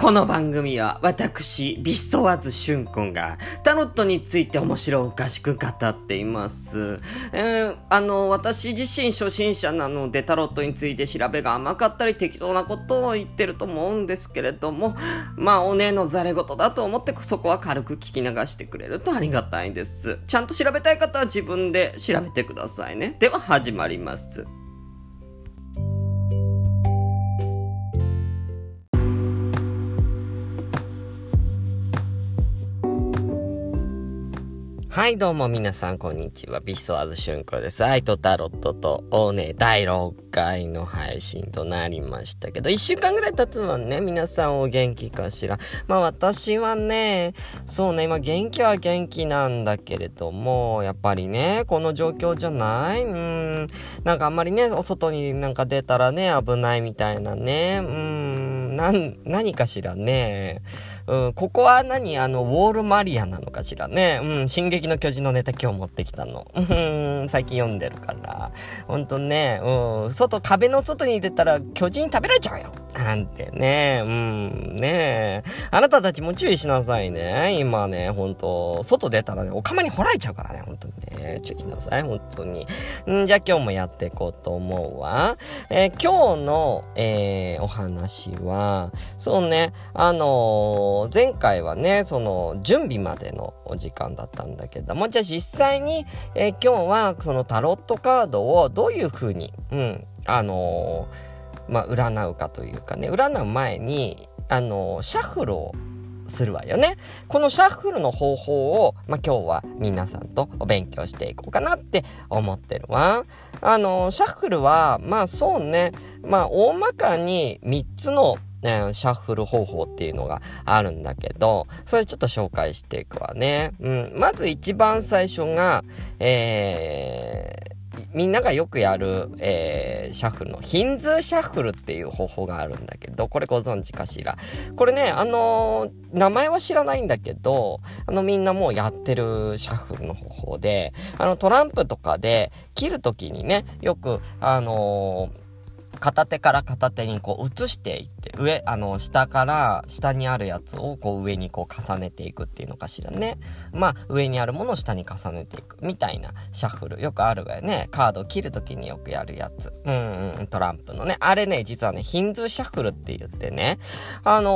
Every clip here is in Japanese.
この番組は私、ビストワーズシュン君がタロットについて面白おかしく語っています。えー、あの、私自身初心者なのでタロットについて調べが甘かったり適当なことを言ってると思うんですけれども、まあ、おねのざれ言だと思ってそこは軽く聞き流してくれるとありがたいです。ちゃんと調べたい方は自分で調べてくださいね。では始まります。はい、どうも皆さん、こんにちは。ビスワーズシュンコです。アイトタロットと、おね、第6回の配信となりましたけど、1週間ぐらい経つわね。皆さんお元気かしら。まあ私はね、そうね、今元気は元気なんだけれども、やっぱりね、この状況じゃない？うん。なんかあんまりね、お外になんか出たらね、危ないみたいなね。うん。なん、何かしらね。うん、ここは何？あの、ウォールマリアなのかしらね。うん、進撃の巨人のネタ今日持ってきたの。うん、最近読んでるから。ほんとね、うん、外、壁の外に出たら巨人食べられちゃうよ。なんてね、うん、ねあなたたちも注意しなさいね。今ね、ほんと、外出たらね、お釜に掘られちゃうからね、ほんとね。注意しなさい、ほんとに。んじゃあ今日もやっていこうと思うわ。えー、今日の、えー、お話は、そうね、あのー、前回はね、その、準備までのお時間だったんだけども、じゃあ実際に、え今日はそのタロットカードをどういう風に、うん、あのまあ、占うかというかね、占う前に、あのシャッフルをするわよね。このシャッフルの方法を、まあ、今日は皆さんとお勉強していこうかなって思ってるわ。あの、シャッフルは、まあそうね、まあ大まかに3つのね、シャッフル方法っていうのがあるんだけど、それちょっと紹介していくわね。うん。まず一番最初が、えー、みんながよくやる、えー、シャッフルのヒンズーシャッフルっていう方法があるんだけど、これご存知かしら？これね、あのー、名前は知らないんだけど、あのみんなもうやってるシャッフルの方法で、あのトランプとかで切るときにね、よく、あのー片手から片手にこう移していって、上、あの、下から下にあるやつをこう上にこう重ねていくっていうのかしらね。まあ、上にあるものを下に重ねていくみたいなシャッフル。よくあるわよね。カードを切るときによくやるやつ。うんうん、トランプのね。あれね、実はね、ヒンズーシャッフルって言ってね。あの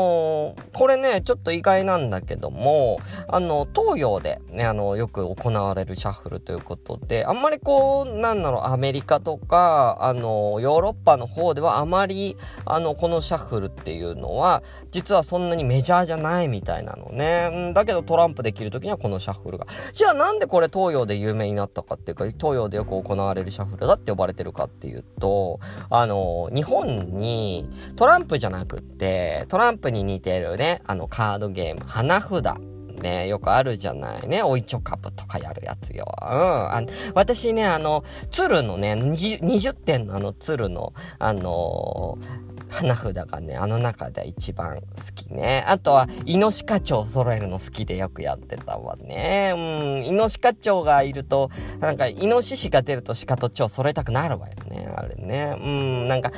ー、これね、ちょっと意外なんだけども、あの、東洋でね、あの、よく行われるシャッフルということで、あんまりこう、なんだろう、アメリカとか、あの、ヨーロッパの方ではあまり、あの、このシャッフルっていうのは、実はそんなにメジャーじゃないみたいなのね。だけどトランプできる時にはこのシャッフルが。じゃあなんでこれ東洋で有名になったかっていうか、東洋でよく行われるシャッフルだって呼ばれてるかっていうと、あの、日本にトランプじゃなくって、トランプに似てるね、あのカードゲーム、花札。ね、よくあるじゃないね。おいちょカップとかやるやつよ。うん。あ私ね、あの、鶴のね、20, 点のあの鶴の、あのー花札がね、あの中で一番好きね。あとは、イノシカチョウ揃えるの好きでよくやってたわね。うん、イノシカチョウがいると、なんか、イノシシが出るとシカとチョウ揃えたくなるわよね。あれね。うん、なんか、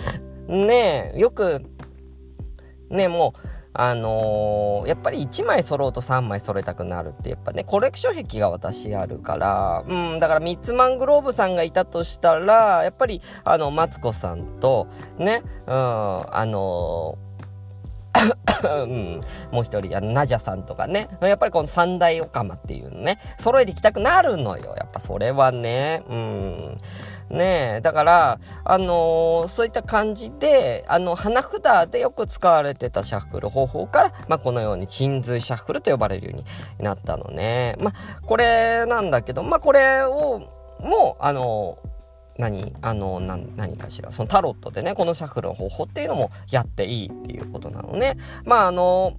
ねよく、ねもう、あのー、やっぱり1枚揃うと3枚揃えたくなるってやっぱねコレクション壁が私あるからうんだからミッツマングローブさんがいたとしたらやっぱりあのマツコさんとねうんあのーうん、もう一人、ナジャさんとかね。やっぱりこの三大オカマっていうのね、揃えていきたくなるのよ。やっぱそれはね。うん。ねえ、だから、あのー、そういった感じで、あの、花札でよく使われてたシャッフル方法から、まあ、このように、鎮髄シャッフルと呼ばれるようになったのね。まあ、これなんだけど、まあ、これを、もう、あのー何あの、何、何かしら、そのタロットでね、このシャッフルの方法っていうのもやっていいっていうことなのね。まあ、あの、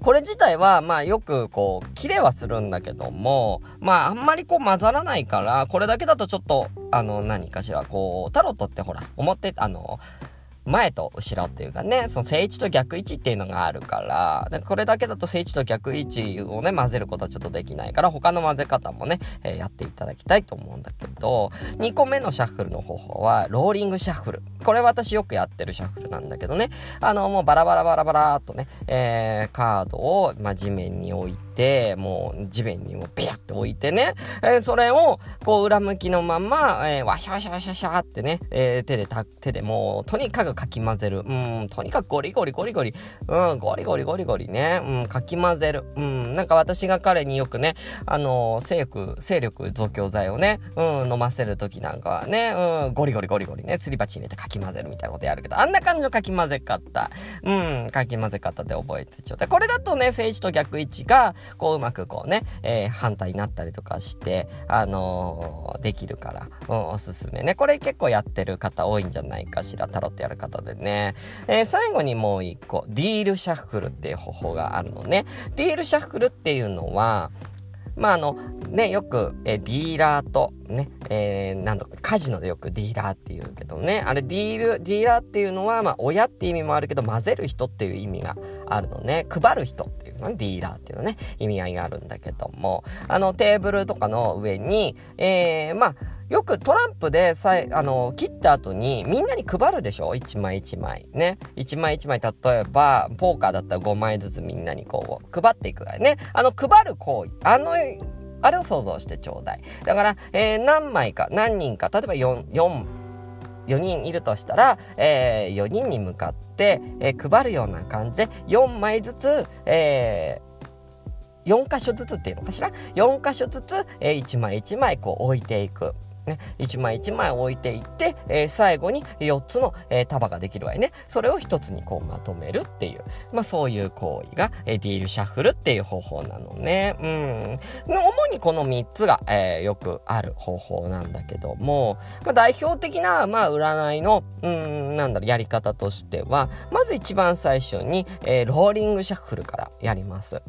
これ自体は、まあよくこう、切れはするんだけども、まああんまりこう混ざらないから、これだけだとちょっと、あの、何かしら、こう、タロットってほら、思って、あの、前と後ろっていうかね、その正位置と逆位置っていうのがあるから、でこれだけだと正位置と逆位置をね、混ぜることはちょっとできないから、他の混ぜ方もね、えー、やっていただきたいと思うんだけど、2個目のシャッフルの方法は、ローリングシャッフル。これ私よくやってるシャッフルなんだけどね、あの、もうバラバラバラバラっとね、えー、カードを、まあ、地面に置いて、もう地面にもビヤって置いてね、えー、それを、こう裏向きのまま、えー、ワシャワシャワシャシャってね、えー、手でた、手でもう、とにかくかき混ぜる。うん、とにかくゴリゴリゴリゴリ、うん、ゴリゴリゴリゴリね、うん、かき混ぜる。うん、なんか私が彼によくね、あの、勢力、勢力増強剤をね、うん、飲ませるときなんかはね、うん、ゴリゴリゴリゴリね、すり鉢入れてかき混ぜるみたいなことやるけど、あんな感じのかき混ぜ方、うん、かき混ぜ方で覚えてちょうだい。これだとね、政治と逆位置が、こううまくこうね、えー、反対になったりとかして、あのー、できるから、うん、おすすめね。これ結構やってる方多いんじゃないかしら、タロットやる方でね。えー、最後にもう一個、ディールシャッフルっていう方法があるのね。ディールシャッフルっていうのは、まあ、あの、ね、よく、えディーラーと、ね、えー、なんとか、カジノでよくディーラーっていうけどね、あれ、ディール、ディーラーっていうのは、まあ、親って意味もあるけど、混ぜる人っていう意味があるのね、配る人ってね、ディーラーっていうのね、意味合いがあるんだけども、あの、テーブルとかの上に、えー、まあ、よくトランプでさえ、あの、切った後にみんなに配るでしょ？一枚一枚。ね。一枚一枚、例えば、ポーカーだったら5枚ずつみんなにこう、配っていくわよね。あの、配る行為。あの、あれを想像してちょうだい。だから、えー、何枚か、何人か、例えば4、4、4人いるとしたら、えー、4人に向かって、えー、配るような感じで、4枚ずつ、えー、4箇所ずつっていうのかしら ?4 箇所ずつ、えー、1枚1枚こう置いていく。ね、1枚1枚置いていって、えー、最後に4つの、えー、束ができるわよね。それを1つにこうまとめるっていう、まあそういう行為が、えー、ディールシャッフルっていう方法なのね。うん。主にこの3つが、えー、よくある方法なんだけども、まあ代表的な、まあ占いの、うん、なんだろう、やり方としては、まず一番最初に、えー、ローリングシャッフルからやります。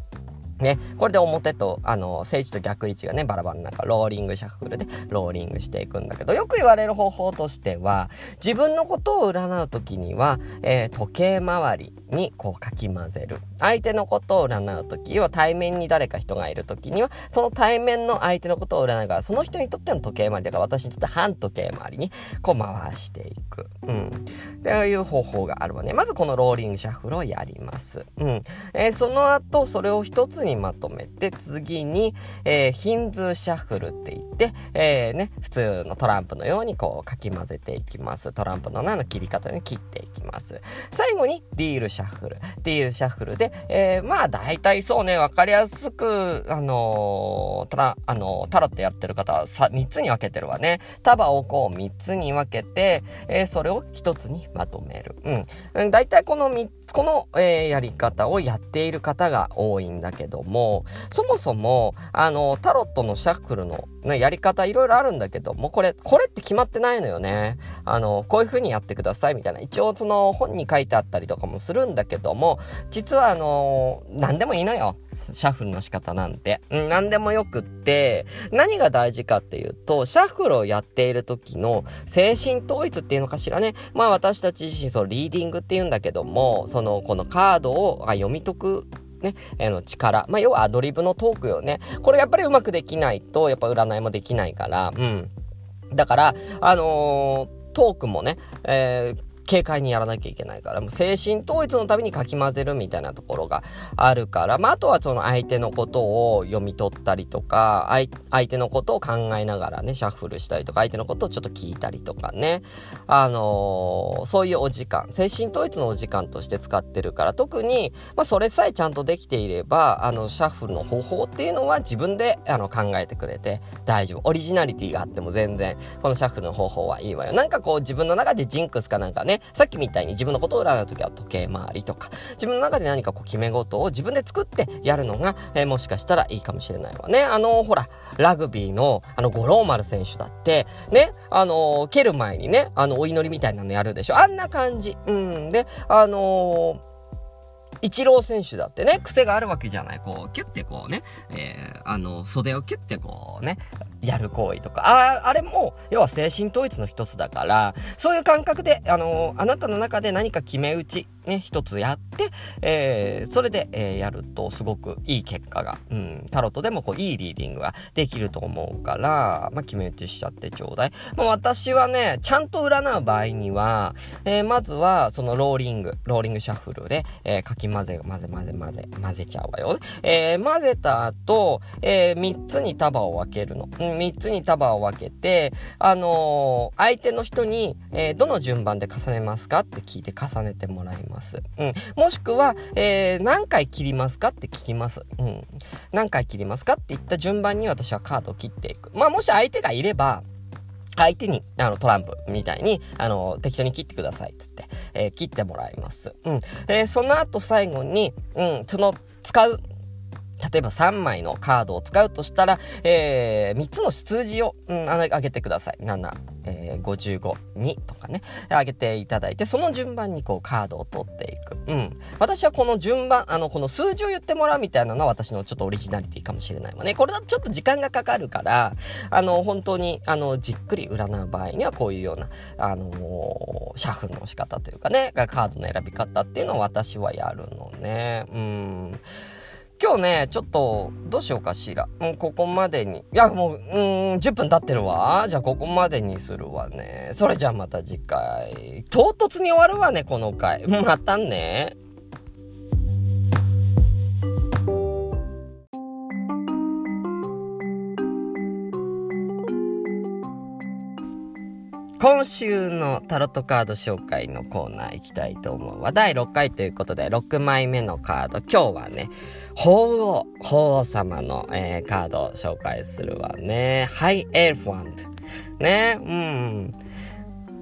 ね、これで表と、あの、正位置と逆位置がね、バラバラなんか、ローリングシャッフルでローリングしていくんだけど、よく言われる方法としては、自分のことを占うときには、えー、時計回りにこうかき混ぜる。相手のことを占うときは、対面に誰か人がいるときには、その対面の相手のことを占うから、その人にとっての時計回りだから、私にとって反時計回りに、こう回していく。うん。っていう方法があるわね。まずこのローリングシャッフルをやります。うん。えー、その後、それを一つににまとめて、次に、えー、ヒンズーシャッフルって言って、えー、ね、普通のトランプのようにこうかき混ぜていきます。トランプのの切り方に切っていきます。最後にディールシャッフル。ディールシャッフルで、えー、まあ大体そうね、わかりやすく、あのー、トラ、あの、タロットやってる方はさ3つに分けてるわね。束をこう3つに分けて、えー、それを1つにまとめる。うん。大体この3この、えー、やり方をやっている方が多いんだけども、そもそも、あの、タロットのシャッフルの、ね、やり方いろいろあるんだけども、これ、これって決まってないのよね。あの、こういう風にやってくださいみたいな。一応その本に書いてあったりとかもするんだけども、実はあの、何でもいいのよ。シャッフルの仕方なんて。うん、何でもよくって、何が大事かっていうと、シャッフルをやっている時の精神統一っていうのかしらね。まあ私たち自身、そのリーディングっていうんだけども、その、このカードを読み解くね、えの力。まあ、要はアドリブのトークよね。これやっぱりうまくできないと、やっぱ占いもできないから、うん。だから、あのー、トークもね、えー、軽快にやらなきゃいけないから、もう精神統一のためにかき混ぜるみたいなところがあるから、まあ、あとはその相手のことを読み取ったりとか、相手のことを考えながらね、シャッフルしたりとか、相手のことをちょっと聞いたりとかね、あのー、そういうお時間、精神統一のお時間として使ってるから、特に、まあ、それさえちゃんとできていれば、あの、シャッフルの方法っていうのは自分で、あの、考えてくれて大丈夫。オリジナリティがあっても全然、このシャッフルの方法はいいわよ。なんかこう、自分の中でジンクスかなんかね、さっきみたいに自分のことを占う時は時計回りとか、自分の中で何かこう決め事を自分で作ってやるのが、えー、もしかしたらいいかもしれないわね。あのー、ほら、ラグビーの、あの、五郎丸選手だって、ね、あのー、蹴る前にね、あの、お祈りみたいなのやるでしょ。あんな感じ。うん。で、あのイチロー選手だってね、癖があるわけじゃない。こう、キュッてこうね、えー、あの、袖をキュッてこうね、やる行為とか、あああれも、要は精神統一の一つだから、そういう感覚で、あのー、あなたの中で何か決め打ち、ね、一つやって、えー、それで、えー、やるとすごくいい結果が、うん、タロットでもこういいリーディングができると思うから、まあ、決め打ちしちゃってちょうだい。まあ、私はね、ちゃんと占う場合には、えー、まずは、そのローリング、ローリングシャッフルで、えー、かき混ぜ、混ぜ混ぜ混ぜ、混ぜちゃうわよ。えー、混ぜた後、えー、3つに束を分けるの。うん、3つに束を分けて、あのー、相手の人に、えー、どの順番で重ねますかって聞いて重ねてもらいます。うん。もしくは、えー、何回切りますかって聞きます。うん。何回切りますかって言った順番に私はカードを切っていく。まあ、もし相手がいれば、相手に、あの、トランプみたいに、あの、適当に切ってください、つって、えー、切ってもらいます。うん。えー、その後最後に、うん、その、使う、例えば3枚のカードを使うとしたら、えー、3つの数字を、うん、上げてください。7、えー、55、2とかね、上げていただいて、その順番にこうカードを取っていく。うん。私はこの順番、あの、この数字を言ってもらうみたいなのは私のちょっとオリジナリティかもしれないわね。これだとちょっと時間がかかるから、あの、本当に、あの、じっくり占う場合にはこういうような、あのー、シャフの仕方というかね、カードの選び方っていうのを私はやるのね。うん。今日ね、ちょっと、どうしようかしら。もうここまでに。いや、もう、うん、10分経ってるわ。じゃあここまでにするわね。それじゃあまた次回。唐突に終わるわね、この回。またね。今週のタロットカード紹介のコーナー行きたいと思うわ。第6回ということで、6枚目のカード。今日はね、鳳凰、鳳凰様の、えー、カードを紹介するわね。ハイエルファント。ね、うん。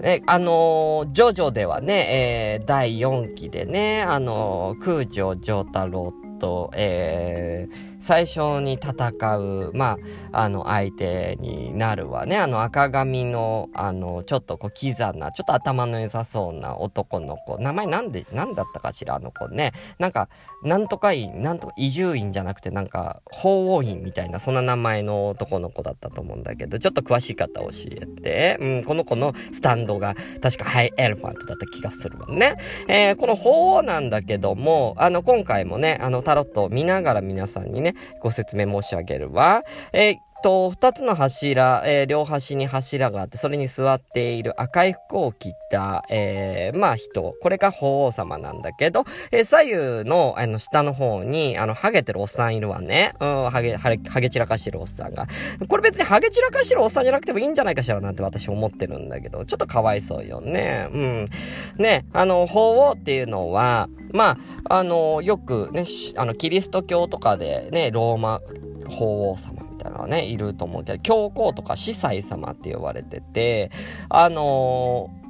え、あのー、ジョジョではね、えー、第4期でね、あのー、空城城太郎と、えー、最初に戦う、まあ、あの、相手になるわね。あの、赤髪の、あの、ちょっとこう、キザな、ちょっと頭の良さそうな男の子。名前なんで、なんだったかしら、あの子ね。なんか、なんとか院、なんとか、移住院じゃなくて、なんか、法王院みたいな、そんな名前の男の子だったと思うんだけど、ちょっと詳しい方教えて。うん、この子のスタンドが、確かハイエレファントだった気がするわね。えー、この法王なんだけども、あの、今回もね、あの、タロットを見ながら皆さんにね、ご説明申し上げるわ。えーと、二つの柱、えー、両端に柱があって、それに座っている赤い服を着た、えー、まあ人、これが法王様なんだけど、えー、左右の、あの、下の方に、あの、ハゲてるおっさんいるわね。うん、ハゲ、ハゲ、ハゲ散らかしてるおっさんが。これ別にハゲ散らかしてるおっさんじゃなくてもいいんじゃないかしらなんて私思ってるんだけど、ちょっとかわいそうよね。うん。ね、あの、法王っていうのは、まあ、あの、よくね、あの、キリスト教とかでね、ローマ法王様たのはね、いると思うけど、教皇とか司祭様って呼ばれてて、あのー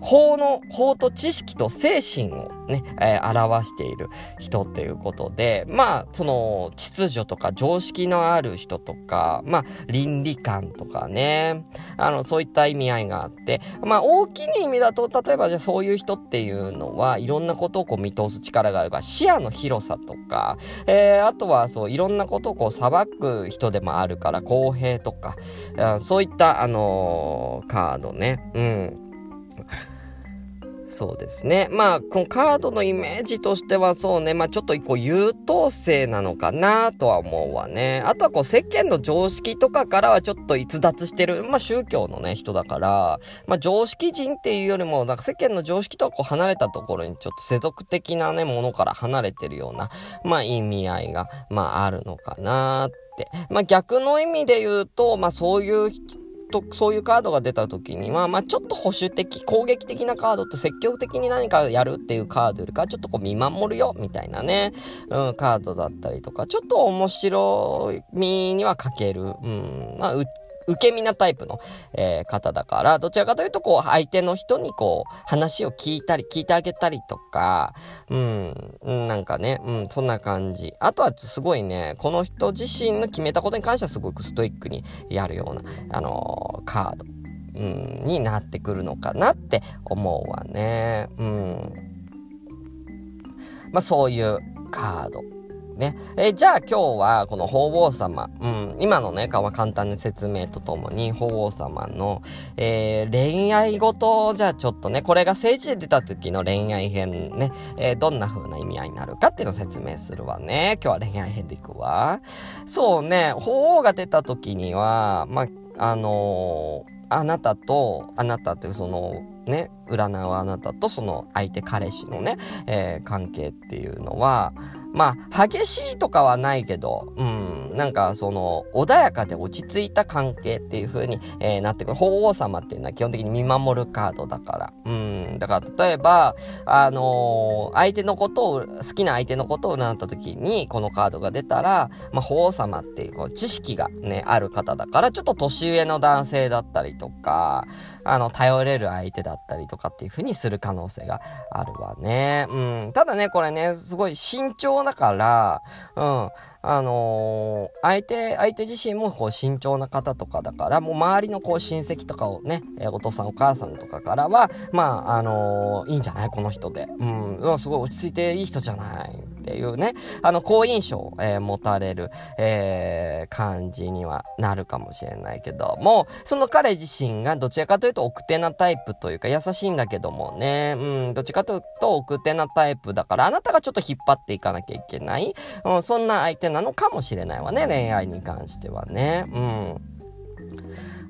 法の、法と知識と精神をね、えー、表している人っていうことで、まあ、その、秩序とか常識のある人とか、まあ、倫理観とかね、あの、そういった意味合いがあって、まあ、大きい意味だと、例えばじゃそういう人っていうのは、いろんなことをこう見通す力があるから、視野の広さとか、えー、あとはそう、いろんなことをこう裁く人でもあるから、公平とか、そういった、あのー、カードね、うん。そうですね。まあ、このカードのイメージとしてはそうね、まあちょっとこう優等生なのかなとは思うわね。あとはこう世間の常識とかからはちょっと逸脱してる、まあ宗教のね、人だから、まあ常識人っていうよりも、なんか世間の常識とはこう離れたところにちょっと世俗的なね、ものから離れてるような、まあ意味合いが、まああるのかなって。まあ逆の意味で言うと、まあそういうと、そういうカードが出た時には、まあちょっと保守的、攻撃的なカードと積極的に何かやるっていうカードよりかちょっとこう見守るよ、みたいなね、うん、カードだったりとか、ちょっと面白みには欠ける、うん、まあ、受け身なタイプの、えー、方だから、どちらかというと、こう、相手の人にこう、話を聞いたり、聞いてあげたりとか、うん、なんかね、うん、そんな感じ。あとはすごいね、この人自身の決めたことに関してはすごくストイックにやるような、あのー、カード、うん、になってくるのかなって思うわね。うん。まあそういうカードね。えー、じゃあ今日はこの法皇様、うん、今のね、簡単な説明とともに法皇様の、えー、恋愛ごと、じゃあちょっとね、これが政治で出た時の恋愛編ね、えー、どんな風な意味合いになるかっていうのを説明するわね。今日は恋愛編でいくわ。そうね、法皇が出た時には、まあ、あのーあなたと、あなたっていうその、ね、占うあなたとその相手彼氏のね、えー、関係っていうのは、まあ、激しいとかはないけど、うん、なんかその、穏やかで落ち着いた関係っていう風に、えー、なってくる。法皇様っていうのは基本的に見守るカードだから。うん、だから例えば、あのー、相手のことを、好きな相手のことを占った時に、このカードが出たら、まあ、法皇様っていうこう知識がね、ある方だから、ちょっと年上の男性だったりとか、あの、頼れる相手だったりとかっていう風にする可能性があるわね。うん。ただね、これね、すごい慎重だから、うん。あのー、相手、相手自身もこう慎重な方とかだから、もう周りのこう親戚とかをね、え、お父さんお母さんとかからは、まあ、あのー、いいんじゃないこの人で。うん、うん、すごい落ち着いていい人じゃないっていうね、あの、好印象を、えー、持たれる、えー、感じにはなるかもしれないけども、その彼自身がどちらかというと奥手なタイプというか優しいんだけどもね、うん、どっちかというと奥手なタイプだから、あなたがちょっと引っ張っていかなきゃいけない、うん、そんな相手なのかもしれないわね、恋愛に関してはね。うん。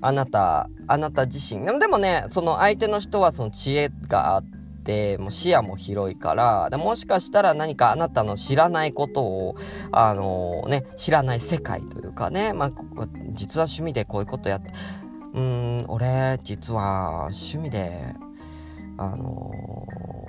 あなた、あなた自身。でもね、その相手の人はその知恵があって、もう視野も広いからでもしかしたら何かあなたの知らないことをあのー、ね知らない世界というかね、まあ、実は趣味でこういうことやってうん俺実は趣味であのー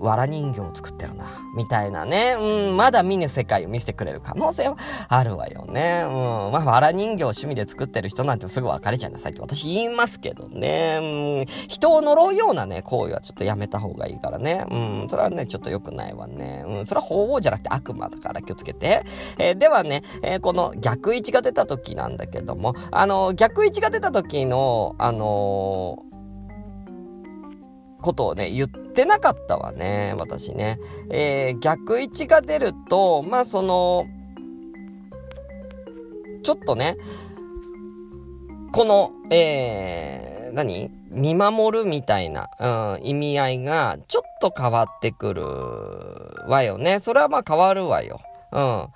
わら人形を作ってるな、みたいなね、うん、まだ見ぬ世界を見せてくれる可能性はあるわよね。うん、まあ、わら人形を趣味で作ってる人なんてすぐ別れちゃいなさいって私言いますけどね、うん、人を呪うようなね、行為はちょっとやめた方がいいからね。うん、それはね、ちょっと良くないわね。うん、それは法皇じゃなくて悪魔だから気をつけて。えー、ではね、えー、この逆位置が出た時なんだけども、あの、逆位置が出た時の、あのことをね、言ってなかったわね、私ね。えー、逆位置が出ると、まあその、ちょっとね、この、えー、何？見守るみたいな、うん、意味合いがちょっと変わってくるわよね。それはまあ変わるわよ。うん。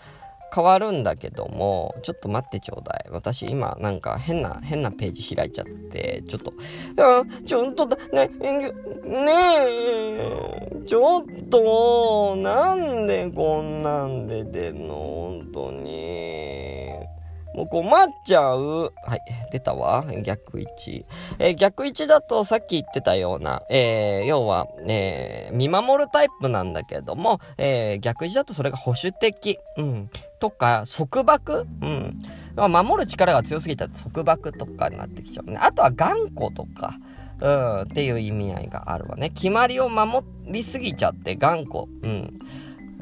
変わるんだけども、ちょっと待ってちょうだい。私今なんか変な、変なページ開いちゃって、ちょっと、あ、ちょっとだ、ね、ねえ、ちょっと、なんでこんなんで出んの？本当に。もう困っちゃう。はい、出たわ。逆位置。えー、逆位置だとさっき言ってたような、えー、要は、えー、見守るタイプなんだけども、え逆位置だとそれが保守的。うん。とか、束縛うん。守る力が強すぎたら束縛とかになってきちゃうね。あとは頑固とか。うん、っていう意味合いがあるわね。決まりを守りすぎちゃって頑固、うん、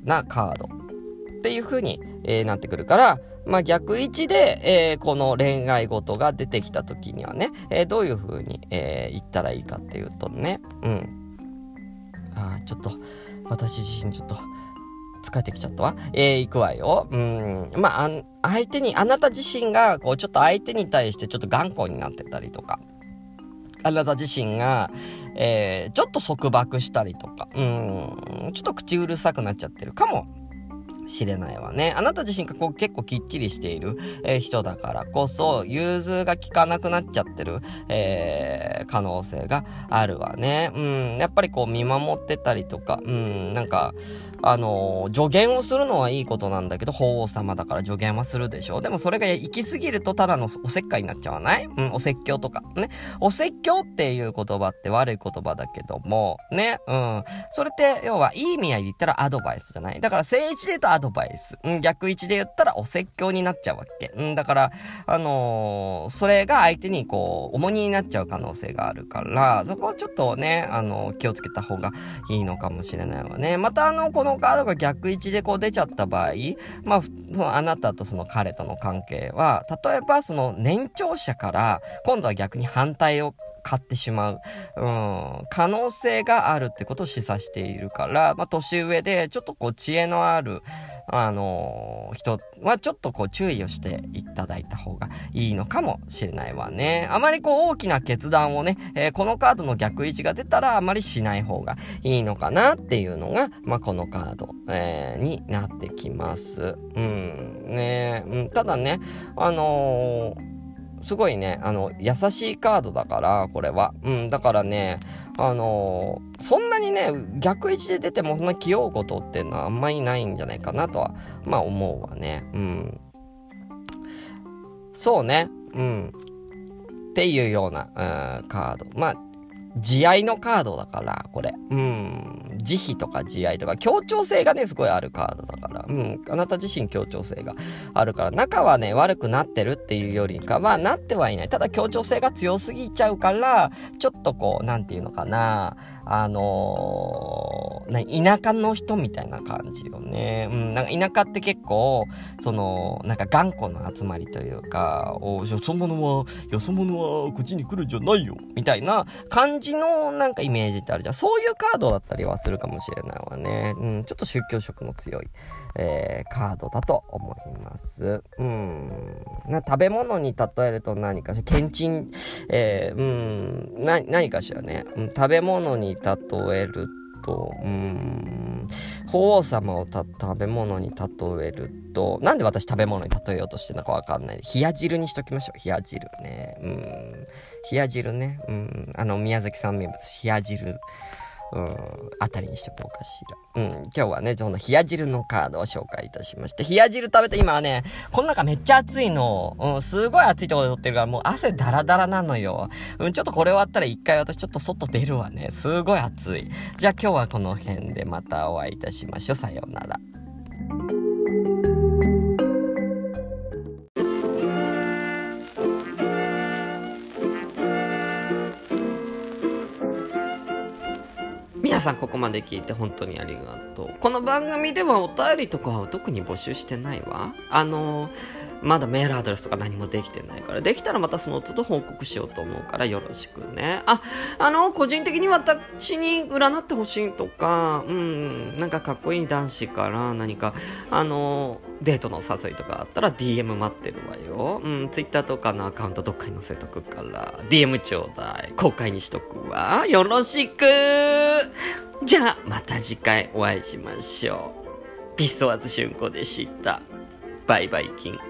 なカードっていう風に、えー、なってくるから、まあ、逆位置で、えー、この恋愛事が出てきた時にはね、えー、どういう風に、えー、言ったらいいかっていうとね、うん。あちょっと、私自身ちょっと、疲れてきちゃったわ。えー、行くわよ。うん。まあ、相手に、あなた自身が、こう、ちょっと相手に対してちょっと頑固になってたりとか、あなた自身が、えー、ちょっと束縛したりとか、うん、ちょっと口うるさくなっちゃってるかもしれないわね。あなた自身がこう結構きっちりしている、えー、人だからこそ、融通が効かなくなっちゃってる、えー、可能性があるわね。うん、やっぱりこう見守ってたりとか、うん、なんか、あのー、助言をするのはいいことなんだけど、法皇様だから助言はするでしょ。でもそれが行き過ぎるとただのおせっかいになっちゃわない？うん、お説教とか。ね。お説教っていう言葉って悪い言葉だけども、ね。うん。それって、要はいい意味合いで言ったらアドバイスじゃない？だから正位置で言うとアドバイス。うん、逆位置で言ったらお説教になっちゃうわけ。うん、だから、あのー、それが相手にこう、重荷になっちゃう可能性があるから、そこはちょっとね、あのー、気をつけた方がいいのかもしれないわね。またあの、こののカードが逆位置でこう出ちゃった場合、まあ、そのあなたとその彼との関係は、例えばその年長者から、今度は逆に反対を買ってしまう、うん、可能性があるってことを示唆しているから、まあ、年上で、ちょっとこう、知恵のある、あのー、人はちょっとこう注意をしていただいた方がいいのかもしれないわね。あまりこう大きな決断をね、えー、このカードの逆位置が出たらあまりしない方がいいのかなっていうのが、まあ、このカード、えー、になってきます。うん。ねうん、ただね、あのーすごいね、あの、優しいカードだから、これは。うん、だからね、あのー、そんなにね、逆位置で出てもそんな気負うことっていうのはあんまりないんじゃないかなとは、まあ思うわね。うん。そうね、うん。っていうような、うん、カード。まあ、慈愛のカードだから、これ。うん。慈悲とか慈愛とか、協調性がね、すごいあるカードだから。うん。あなた自身協調性があるから、仲はね、悪くなってるっていうよりかは、なってはいない。ただ協調性が強すぎちゃうから、ちょっとこう、なんていうのかな。あのー、田舎の人みたいな感じよね。うん、なんか田舎って結構、その、なんか頑固な集まりというか、およそ者は、よそ者はこっちに来るんじゃないよ、みたいな感じのなんかイメージってあるじゃん。そういうカードだったりはするかもしれないわね。うん、ちょっと宗教色の強い、えー、カードだと思います。うん。な食べ物に例えると何かしら、けんちん、えー、うん、な、何かしらね、うん、食べ物に例えると、うん、法王様をた食べ物に例えると、なんで私食べ物に例えようとしてるのかわかんない。冷や汁にしときましょう。冷や汁ね。うん。冷や汁ね。うん。あの、宮崎さん名物、冷や汁。うん、あたりにしておこうかしら。うん、今日はね、その冷や汁のカードを紹介いたしまして、冷や汁食べて今はね、この中めっちゃ暑いの。うん、すごい暑いところで撮ってるから、もう汗ダラダラなのよ。うん、ちょっとこれ終わったら一回私ちょっと外出るわね。すごい暑い。じゃあ今日はこの辺でまたお会いいたしましょう。さようなら。皆さんここまで聞いて本当にありがとう。この番組ではお便りとかは特に募集してないわ。あのまだメールアドレスとか何もできてないから、できたらまたその都度報告しようと思うからよろしくね。あ、あの、個人的に私に占ってほしいとか、うん、なんかかっこいい男子から何か、あの、デートの誘いとかあったら DM 待ってるわよ。うん、Twitter とかのアカウントどっかに載せとくから、DM ちょうだい。公開にしとくわ。よろしくじゃあ、また次回お会いしましょう。ピストワズ春子でした。バイバイキン。